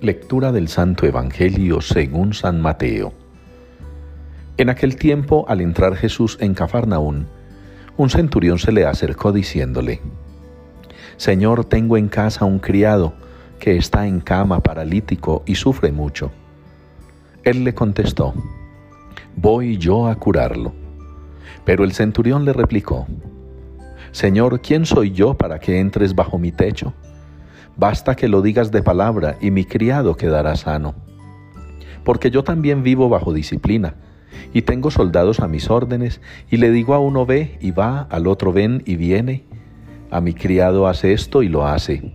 Lectura del Santo Evangelio según San Mateo. En aquel tiempo, al entrar Jesús en Cafarnaún, un centurión se le acercó diciéndole, Señor, tengo en casa un criado que está en cama paralítico y sufre mucho. Él le contestó, Voy yo a curarlo. Pero el centurión le replicó, Señor, ¿quién soy yo para que entres bajo mi techo? Basta que lo digas de palabra y mi criado quedará sano. Porque yo también vivo bajo disciplina, y tengo soldados a mis órdenes, y le digo a uno ve y va, al otro ven y viene. A mi criado hace esto y lo hace.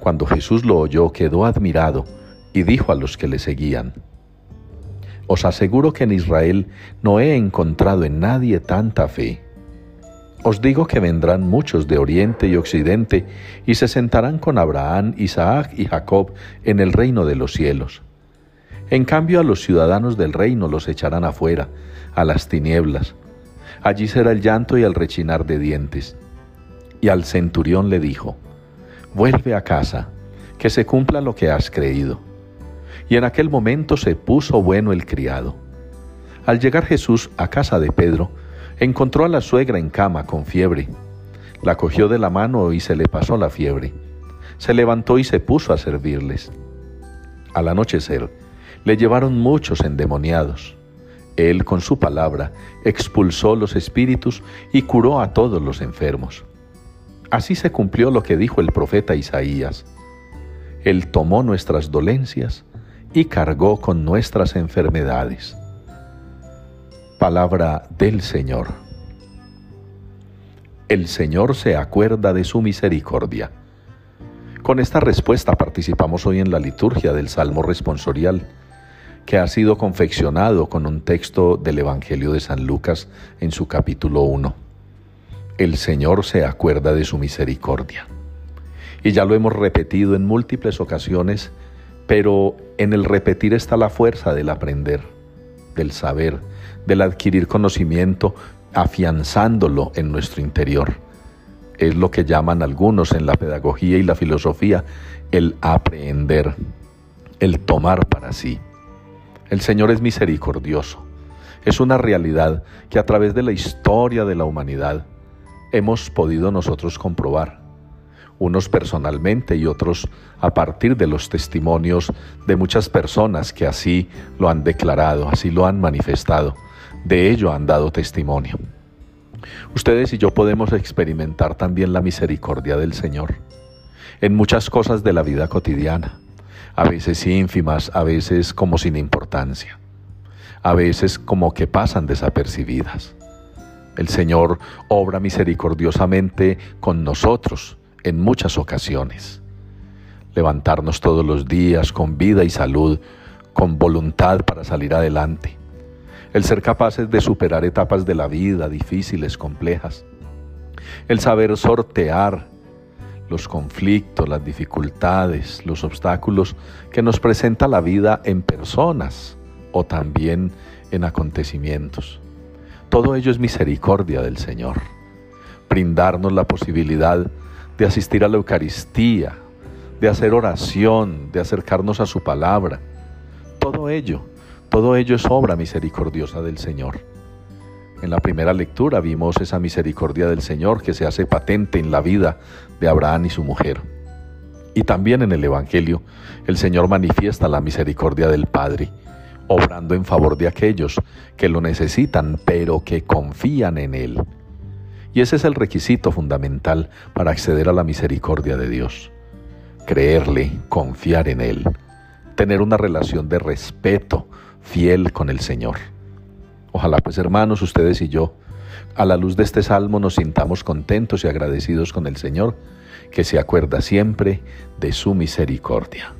Cuando Jesús lo oyó, quedó admirado, y dijo a los que le seguían, Os aseguro que en Israel no he encontrado en nadie tanta fe. Os digo que vendrán muchos de oriente y occidente y se sentarán con Abraham, Isaac y Jacob en el reino de los cielos. En cambio a los ciudadanos del reino los echarán afuera, a las tinieblas. Allí será el llanto y el rechinar de dientes. Y al centurión le dijo, Vuelve a casa, que se cumpla lo que has creído. Y en aquel momento se puso bueno el criado. Al llegar Jesús a casa de Pedro, Encontró a la suegra en cama con fiebre. La cogió de la mano y se le pasó la fiebre. Se levantó y se puso a servirles. Al anochecer, le llevaron muchos endemoniados. Él con su palabra expulsó los espíritus y curó a todos los enfermos. Así se cumplió lo que dijo el profeta Isaías. Él tomó nuestras dolencias y cargó con nuestras enfermedades. Palabra del Señor. El Señor se acuerda de su misericordia. Con esta respuesta participamos hoy en la liturgia del Salmo responsorial, que ha sido confeccionado con un texto del Evangelio de San Lucas en su capítulo 1. El Señor se acuerda de su misericordia. Y ya lo hemos repetido en múltiples ocasiones, pero en el repetir está la fuerza del aprender, del saber, del adquirir conocimiento, afianzándolo en nuestro interior. Es lo que llaman algunos en la pedagogía y la filosofía el aprender, el tomar para sí. El Señor es misericordioso. Es una realidad que a través de la historia de la humanidad hemos podido nosotros comprobar unos personalmente y otros a partir de los testimonios de muchas personas que así lo han declarado, así lo han manifestado de ello han dado testimonio. Ustedes y yo podemos experimentar también la misericordia del Señor en muchas cosas de la vida cotidiana, a veces ínfimas, a veces como sin importancia, a veces como que pasan desapercibidas. El Señor obra misericordiosamente con nosotros en muchas ocasiones. Levantarnos todos los días con vida y salud, con voluntad para salir adelante el ser capaces de superar etapas de la vida difíciles, complejas, el saber sortear los conflictos, las dificultades, los obstáculos que nos presenta la vida en personas o también en acontecimientos. Todo ello es misericordia del Señor. Brindarnos la posibilidad de asistir a la Eucaristía, de hacer oración, de acercarnos a su palabra. Todo ello todo ello es obra misericordiosa del Señor. En la primera lectura vimos esa misericordia del Señor que se hace patente en la vida de Abraham y su mujer. Y también en el Evangelio el Señor manifiesta la misericordia del Padre, obrando en favor de aquellos que lo necesitan pero que confían en Él. Y ese es el requisito fundamental para acceder a la misericordia de Dios. Creerle, confiar en Él, tener una relación de respeto, fiel con el Señor. Ojalá pues hermanos, ustedes y yo, a la luz de este salmo nos sintamos contentos y agradecidos con el Señor, que se acuerda siempre de su misericordia.